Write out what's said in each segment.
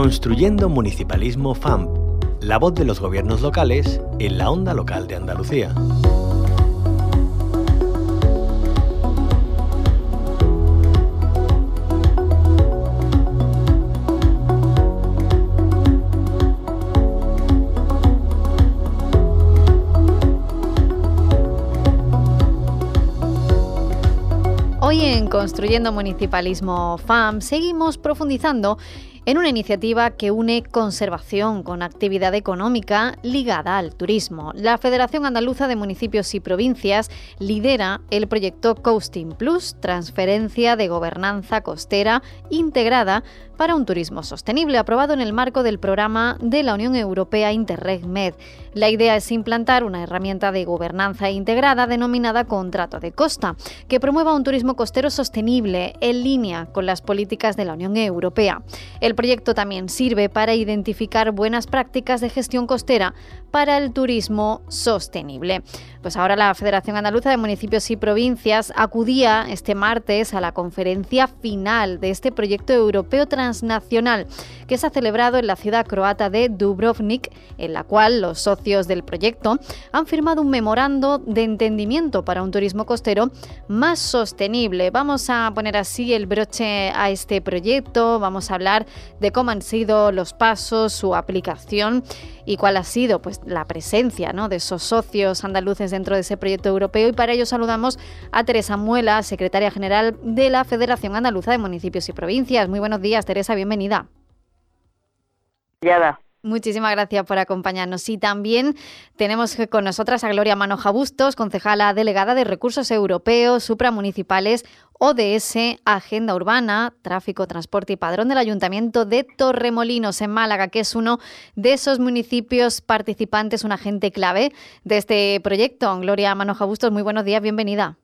Construyendo Municipalismo FAMP, la voz de los gobiernos locales en la onda local de Andalucía. Hoy en Construyendo Municipalismo FAM seguimos profundizando en una iniciativa que une conservación con actividad económica ligada al turismo. La Federación Andaluza de Municipios y Provincias lidera el proyecto Coasting Plus, transferencia de gobernanza costera integrada para un turismo sostenible, aprobado en el marco del programa de la Unión Europea Interreg Med. La idea es implantar una herramienta de gobernanza integrada denominada Contrato de Costa, que promueva un turismo costero sostenible en línea con las políticas de la Unión Europea. Proyecto también sirve para identificar buenas prácticas de gestión costera para el turismo sostenible. Pues ahora la Federación Andaluza de Municipios y Provincias acudía este martes a la conferencia final de este proyecto europeo transnacional que se ha celebrado en la ciudad croata de Dubrovnik, en la cual los socios del proyecto han firmado un memorando de entendimiento para un turismo costero más sostenible. Vamos a poner así el broche a este proyecto, vamos a hablar de cómo han sido los pasos, su aplicación y cuál ha sido pues, la presencia ¿no? de esos socios andaluces dentro de ese proyecto europeo. Y para ello saludamos a Teresa Muela, secretaria general de la Federación Andaluza de Municipios y Provincias. Muy buenos días, Teresa, bienvenida. Muchísimas gracias por acompañarnos. Y también tenemos con nosotras a Gloria Manoja Bustos, concejala delegada de Recursos Europeos, Supramunicipales, ODS, Agenda Urbana, Tráfico, Transporte y Padrón del Ayuntamiento de Torremolinos, en Málaga, que es uno de esos municipios participantes, un agente clave de este proyecto. Gloria Manoja Bustos, muy buenos días, bienvenida.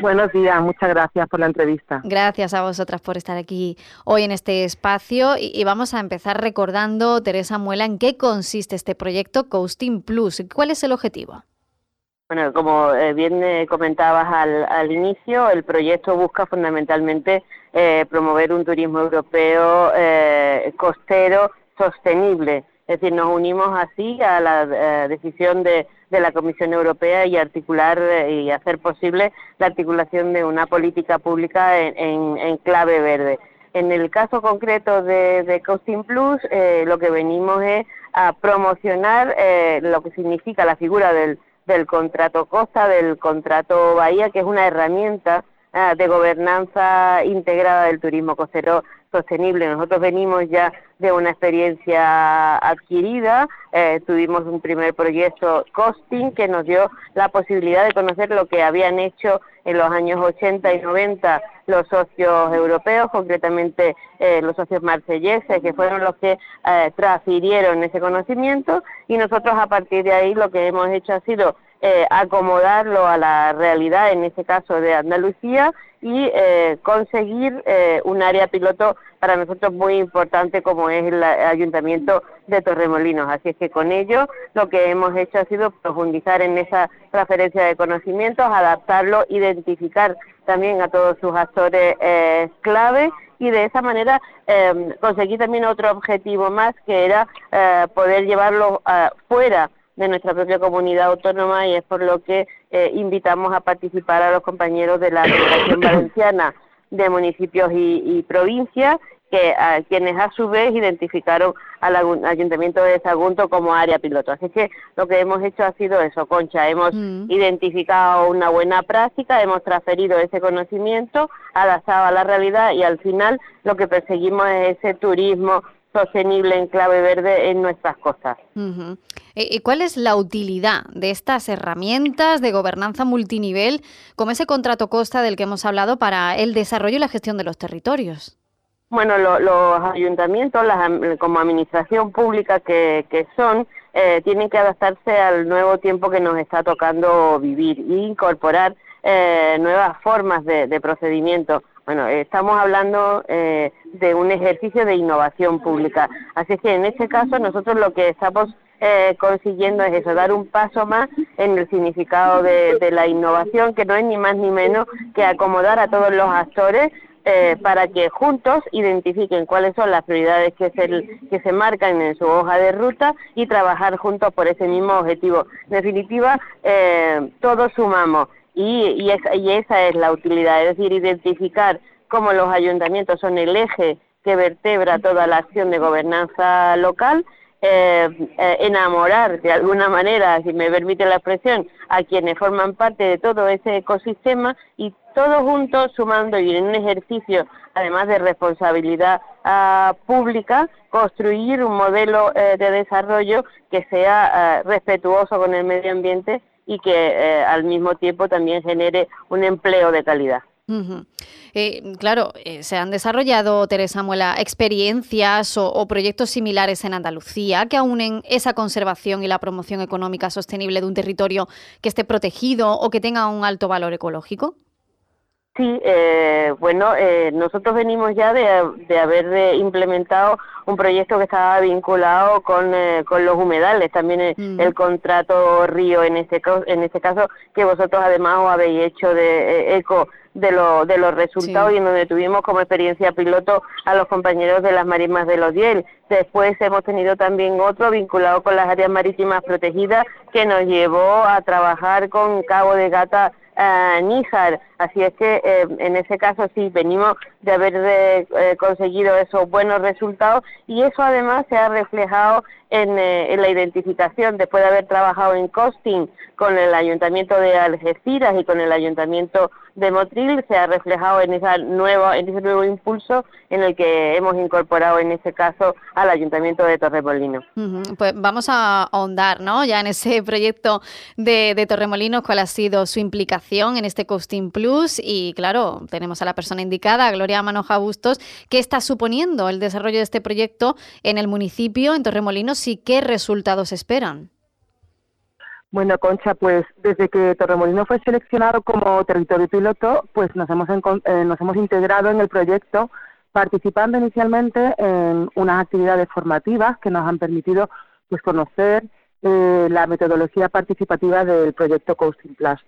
Buenos días, muchas gracias por la entrevista. Gracias a vosotras por estar aquí hoy en este espacio y, vamos a empezar recordando, Teresa Muela, en qué consiste este proyecto Coasting Plus. ¿Cuál es el objetivo? Bueno, como eh, bien eh, comentabas al, inicio, el proyecto busca fundamentalmente eh, promover un turismo europeo costero sostenible. Es decir, nos unimos así a la decisión de de la Comisión Europea y articular eh, y hacer posible la articulación de una política pública en, clave verde. En el caso concreto de, de Costing Plus, eh, lo que venimos es a promocionar eh, lo que significa la figura del, del contrato Costa, del contrato Bahía, que es una herramienta eh, de gobernanza integrada del turismo costero sostenible. Nosotros venimos ya de una experiencia adquirida, eh, tuvimos un primer proyecto Costing que nos dio la posibilidad de conocer lo que habían hecho en los años 80 y 90 los socios europeos, concretamente eh, los socios marselleses, que fueron los que eh, transfirieron ese conocimiento y nosotros a partir de ahí lo que hemos hecho ha sido eh, acomodarlo a la realidad, en este caso de Andalucía, y eh, conseguir eh, un área piloto para nosotros muy importante como es el Ayuntamiento de Torremolinos. Así es que con ello lo que hemos hecho ha sido profundizar en esa transferencia de conocimientos, adaptarlo, identificar también a todos sus actores clave y de esa manera conseguir también otro objetivo más que era poder llevarlo fuera de nuestra propia comunidad autónoma y es por lo que eh, invitamos a participar a los compañeros de la Asociación Valenciana de Municipios y, Provincias, que a quienes a su vez identificaron al Ayuntamiento de Sagunto como área piloto. Así que lo que hemos hecho ha sido eso, Concha, hemos mm. identificado una buena práctica, hemos transferido ese conocimiento, adaptado a la realidad y al final lo que perseguimos es ese turismo sostenible en clave verde en nuestras costas. ¿Y cuál es la utilidad de estas herramientas de gobernanza multinivel, como ese contrato costa del que hemos hablado, para el desarrollo y la gestión de los territorios? Bueno, los ayuntamientos, como administración pública que, son, eh, tienen que adaptarse al nuevo tiempo que nos está tocando vivir e incorporar eh, nuevas formas de procedimiento. Bueno, estamos hablando eh, de un ejercicio de innovación pública. Así que en este caso nosotros lo que estamos eh, consiguiendo es eso, dar un paso más en el significado de, la innovación, que no es ni más ni menos que acomodar a todos los actores eh, para que juntos identifiquen cuáles son las prioridades que se, que se marcan en su hoja de ruta y trabajar juntos por ese mismo objetivo. En definitiva, todos sumamos y, esa, es la utilidad, es decir, identificar cómo los ayuntamientos son el eje que vertebra toda la acción de gobernanza local, eh, eh, enamorar de alguna manera, si me permite la expresión, a quienes forman parte de todo ese ecosistema y todos juntos sumando y en un ejercicio, además de responsabilidad ah, pública, construir un modelo eh, de desarrollo que sea ah, respetuoso con el medio ambiente y que eh, al mismo tiempo también genere un empleo de calidad. Eh, claro, eh, se han desarrollado, Teresa Muela, experiencias o, proyectos similares en Andalucía que aunen esa conservación y la promoción económica sostenible de un territorio que esté protegido o que tenga un alto valor ecológico. Sí, eh, bueno, eh, nosotros venimos ya de, haber implementado un proyecto que estaba vinculado con, eh, con los humedales, también mm. el, contrato río en este, en este caso, que vosotros además os habéis hecho de eco de, lo, de los resultados y en donde tuvimos como experiencia piloto a los compañeros de las marismas de los Diel. Después hemos tenido también otro vinculado con las áreas marítimas protegidas que nos llevó a trabajar con Cabo de Gata Níjar. Así es que eh, en ese caso sí, venimos de haber eh, conseguido esos buenos resultados y eso además se ha reflejado en, eh, en, la identificación después de haber trabajado en costing con el Ayuntamiento de Algeciras y con el Ayuntamiento de Motril se ha reflejado en esa nueva en ese nuevo impulso en el que hemos incorporado en este caso al Ayuntamiento de Torremolinos. Pues vamos a ahondar, ¿no? Ya en ese proyecto de, de Torremolinos, cuál ha sido su implicación en este Costing Plus y claro, tenemos a la persona indicada, Gloria Manoja Bustos, ¿qué está suponiendo el desarrollo de este proyecto en el municipio, en Torremolinos y qué resultados esperan? Bueno, Concha, pues desde que Torremolinos fue seleccionado como territorio piloto, pues nos hemos, eh, nos hemos integrado en el proyecto participando inicialmente en unas actividades formativas que nos han permitido pues conocer eh, la metodología participativa del proyecto Coasting Plus.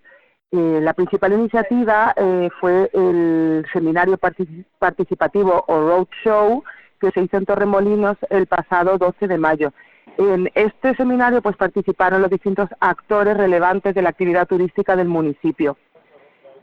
Eh, la principal iniciativa fue el seminario participativo o roadshow que se hizo en Torremolinos el pasado 12 de mayo en este seminario pues participaron los distintos actores relevantes de la actividad turística del municipio.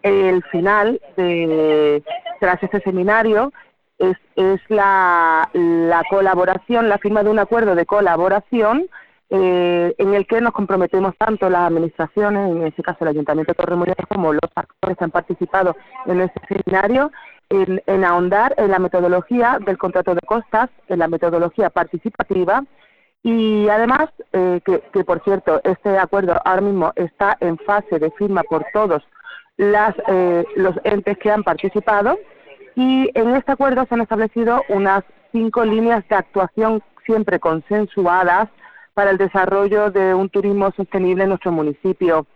El final de tras este seminario es, es la, la, colaboración, la firma de un acuerdo de colaboración eh, en el que nos comprometemos tanto las administraciones, en este caso el Ayuntamiento de Torremolinos, como los actores que han participado en este seminario, en, ahondar en la metodología del contrato de costas, en la metodología participativa. Y además, eh, que, por cierto, este acuerdo ahora mismo está en fase de firma por todos las, eh, los entes que han participado. Y en este acuerdo se han establecido unas cinco líneas de actuación siempre consensuadas para el desarrollo de un turismo sostenible en nuestro municipio.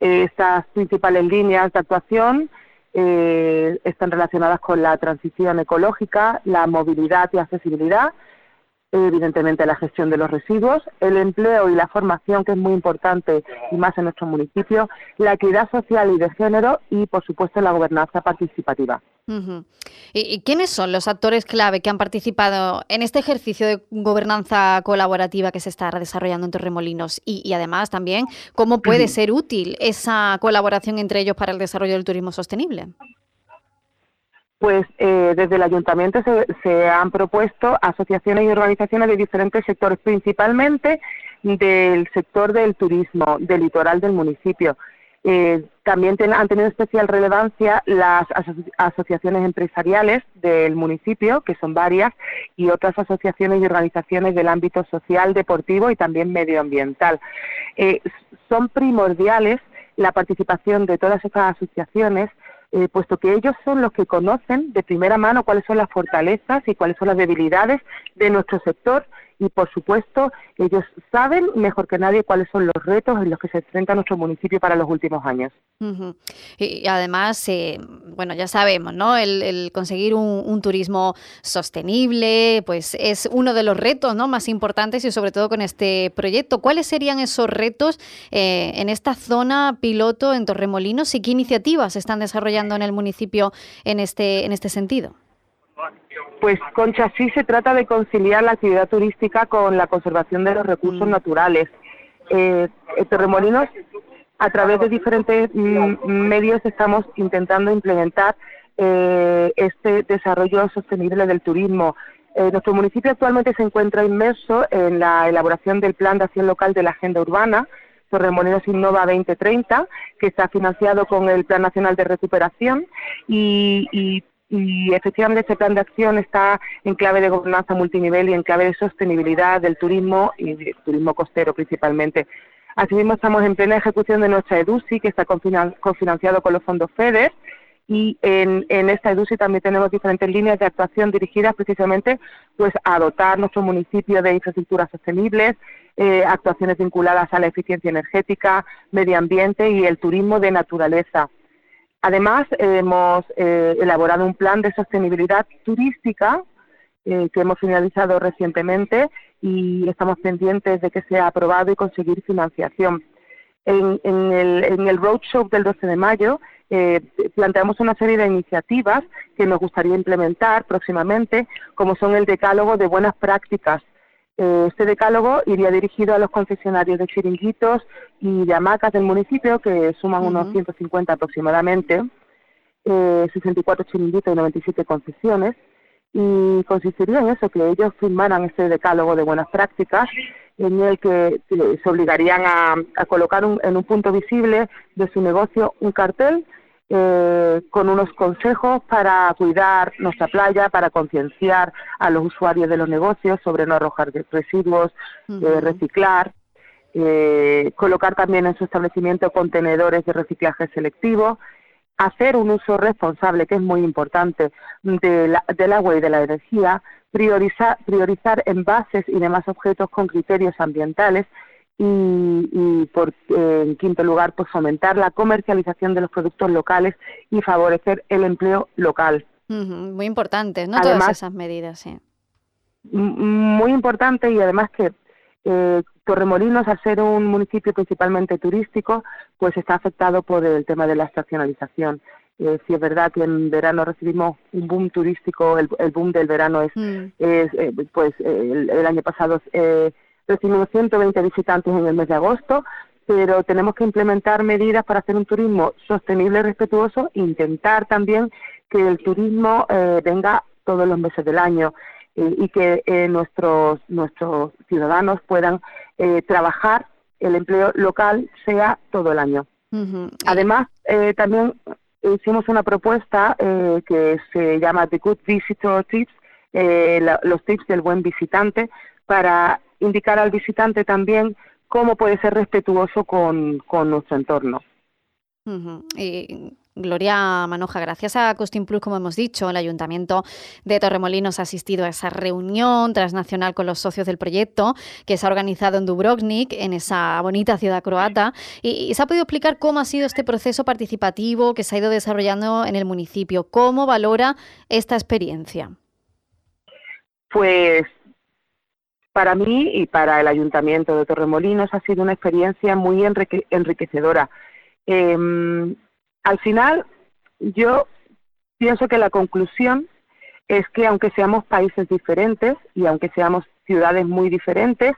Estas principales líneas de actuación eh, están relacionadas con la transición ecológica, la movilidad y accesibilidad, evidentemente la gestión de los residuos, el empleo y la formación, que es muy importante y más en nuestro municipio, la equidad social y de género y, por supuesto, la gobernanza participativa. ¿Y quiénes son los actores clave que han participado en este ejercicio de gobernanza colaborativa que se está desarrollando en Torremolinos? Y, y además también, ¿cómo puede ser útil esa colaboración entre ellos para el desarrollo del turismo sostenible? Pues eh, desde el ayuntamiento se, han propuesto asociaciones y organizaciones de diferentes sectores, principalmente del sector del turismo, del litoral del municipio. Eh, también han tenido especial relevancia las asociaciones empresariales del municipio, que son varias, y otras asociaciones y organizaciones del ámbito social, deportivo y también medioambiental. Eh, son primordiales la participación de todas estas asociaciones eh, puesto que ellos son los que conocen de primera mano cuáles son las fortalezas y cuáles son las debilidades de nuestro sector y, por supuesto, ellos saben mejor que nadie cuáles son los retos en los que se enfrenta nuestro municipio para los últimos años. Y además, eh, bueno, ya sabemos, ¿no? El, conseguir un, turismo sostenible, pues es uno de los retos, ¿no? Más importantes y sobre todo con este proyecto. ¿Cuáles serían esos retos eh, en esta zona piloto en Torremolinos y qué iniciativas se están desarrollando en el municipio en este, en este sentido? Pues Concha, sí se trata de conciliar la actividad turística con la conservación de los recursos mm. naturales. Eh, Torremolinos, a través de diferentes mm, medios, estamos intentando implementar eh, este desarrollo sostenible del turismo. Eh, nuestro municipio actualmente se encuentra inmerso en la elaboración del Plan de Acción Local de la Agenda Urbana, Torremolinos Innova 2030, que está financiado con el Plan Nacional de Recuperación y, y y efectivamente este plan de acción está en clave de gobernanza multinivel y en clave de sostenibilidad del turismo y del turismo costero principalmente. Asimismo, estamos en plena ejecución de nuestra EDUSI, que está cofinanciado con los fondos FEDER, y en, esta EDUSI también tenemos diferentes líneas de actuación dirigidas precisamente pues, a dotar nuestro municipio de infraestructuras sostenibles, eh, actuaciones vinculadas a la eficiencia energética, medio ambiente y el turismo de naturaleza. Además, hemos eh, elaborado un plan de sostenibilidad turística eh, que hemos finalizado recientemente y estamos pendientes de que sea aprobado y conseguir financiación. En, el, roadshow del 12 de mayo eh, planteamos una serie de iniciativas que nos gustaría implementar próximamente, como son el decálogo de buenas prácticas eh, este decálogo iría dirigido a los concesionarios de chiringuitos y de hamacas del municipio, que suman unos 150 aproximadamente, eh, 64 chiringuitos y 97 concesiones, y consistiría en eso, que ellos firmaran este decálogo de buenas prácticas, en el que se obligarían a, colocar en un punto visible de su negocio un cartel eh, con unos consejos para cuidar nuestra playa, para concienciar a los usuarios de los negocios sobre no arrojar residuos, eh, reciclar, eh, colocar también en su establecimiento contenedores de reciclaje selectivo, hacer un uso responsable, que es muy importante, del agua y de la energía, priorizar, priorizar envases y demás objetos con criterios ambientales y, por, eh, en quinto lugar, pues fomentar la comercialización de los productos locales y favorecer el empleo local. muy importante, ¿no? Todas esas medidas, sí. Muy importante y además que eh, Torremolinos, al ser un municipio principalmente turístico, pues está afectado por el tema de la estacionalización. Eh, si es verdad que en verano recibimos un boom turístico, el, boom del verano es, mm. es eh, pues el, el, año pasado eh, recibimos 120 visitantes en el mes de agosto, pero tenemos que implementar medidas para hacer un turismo sostenible y respetuoso e intentar también que el turismo eh, venga todos los meses del año eh, y que eh, nuestros nuestros ciudadanos puedan eh, trabajar el empleo local sea todo el año. Además, eh, también hicimos una propuesta eh, que se llama The Good Visitor Tips, los tips del buen visitante, para indicar al visitante también cómo puede ser respetuoso con, nuestro entorno. Gloria Manoja, gracias a Costin Plus, como hemos dicho, el Ayuntamiento de Torremolinos ha asistido a esa reunión transnacional con los socios del proyecto que se ha organizado en Dubrovnik, en esa bonita ciudad croata, y, se ha podido explicar cómo ha sido este proceso participativo que se ha ido desarrollando en el municipio. ¿Cómo valora esta experiencia? Pues para mí y para el Ayuntamiento de Torremolinos ha sido una experiencia muy enriquecedora. Em, al final, yo pienso que la conclusión es que aunque seamos países diferentes y aunque seamos ciudades muy diferentes,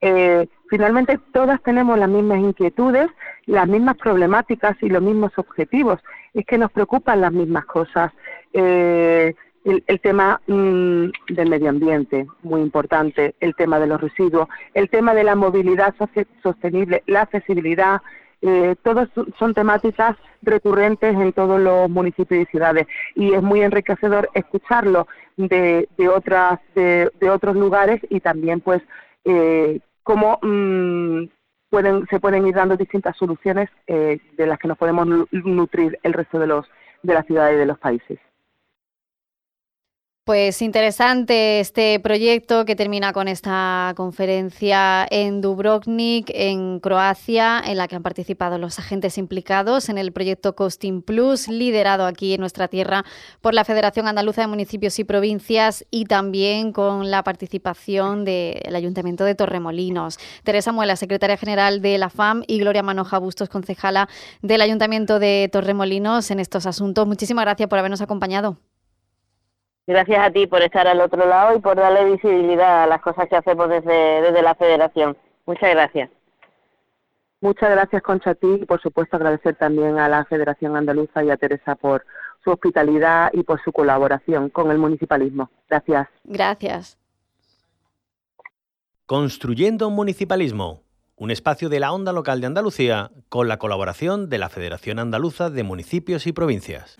eh, finalmente todas tenemos las mismas inquietudes, las mismas problemáticas y los mismos objetivos. Es que nos preocupan las mismas cosas. Eh, el, tema mm, del medio ambiente, muy importante, el tema de los residuos, el tema de la movilidad sostenible, la accesibilidad, eh, todas son temáticas recurrentes en todos los municipios y ciudades y es muy enriquecedor escucharlo de, de otras de, otros lugares y también pues eh, cómo mm, pueden se pueden ir dando distintas soluciones eh, de las que nos podemos nutrir el resto de los de las ciudades y de los países. Pues interesante este proyecto que termina con esta conferencia en Dubrovnik, en Croacia, en la que han participado los agentes implicados en el proyecto Costing Plus, liderado aquí en nuestra tierra por la Federación Andaluza de Municipios y Provincias y también con la participación del Ayuntamiento de Torremolinos. Teresa Muela, secretaria general de la FAM, y Gloria Manoja Bustos, concejala del Ayuntamiento de Torremolinos en estos asuntos. Muchísimas gracias por habernos acompañado. Gracias a ti por estar al otro lado y por darle visibilidad a las cosas que hacemos desde, desde la Federación. Muchas gracias. Muchas gracias, Concha, a ti y por supuesto agradecer también a la Federación Andaluza y a Teresa por su hospitalidad y por su colaboración con el municipalismo. Gracias. Gracias. Construyendo un municipalismo, un espacio de la onda local de Andalucía con la colaboración de la Federación Andaluza de Municipios y Provincias.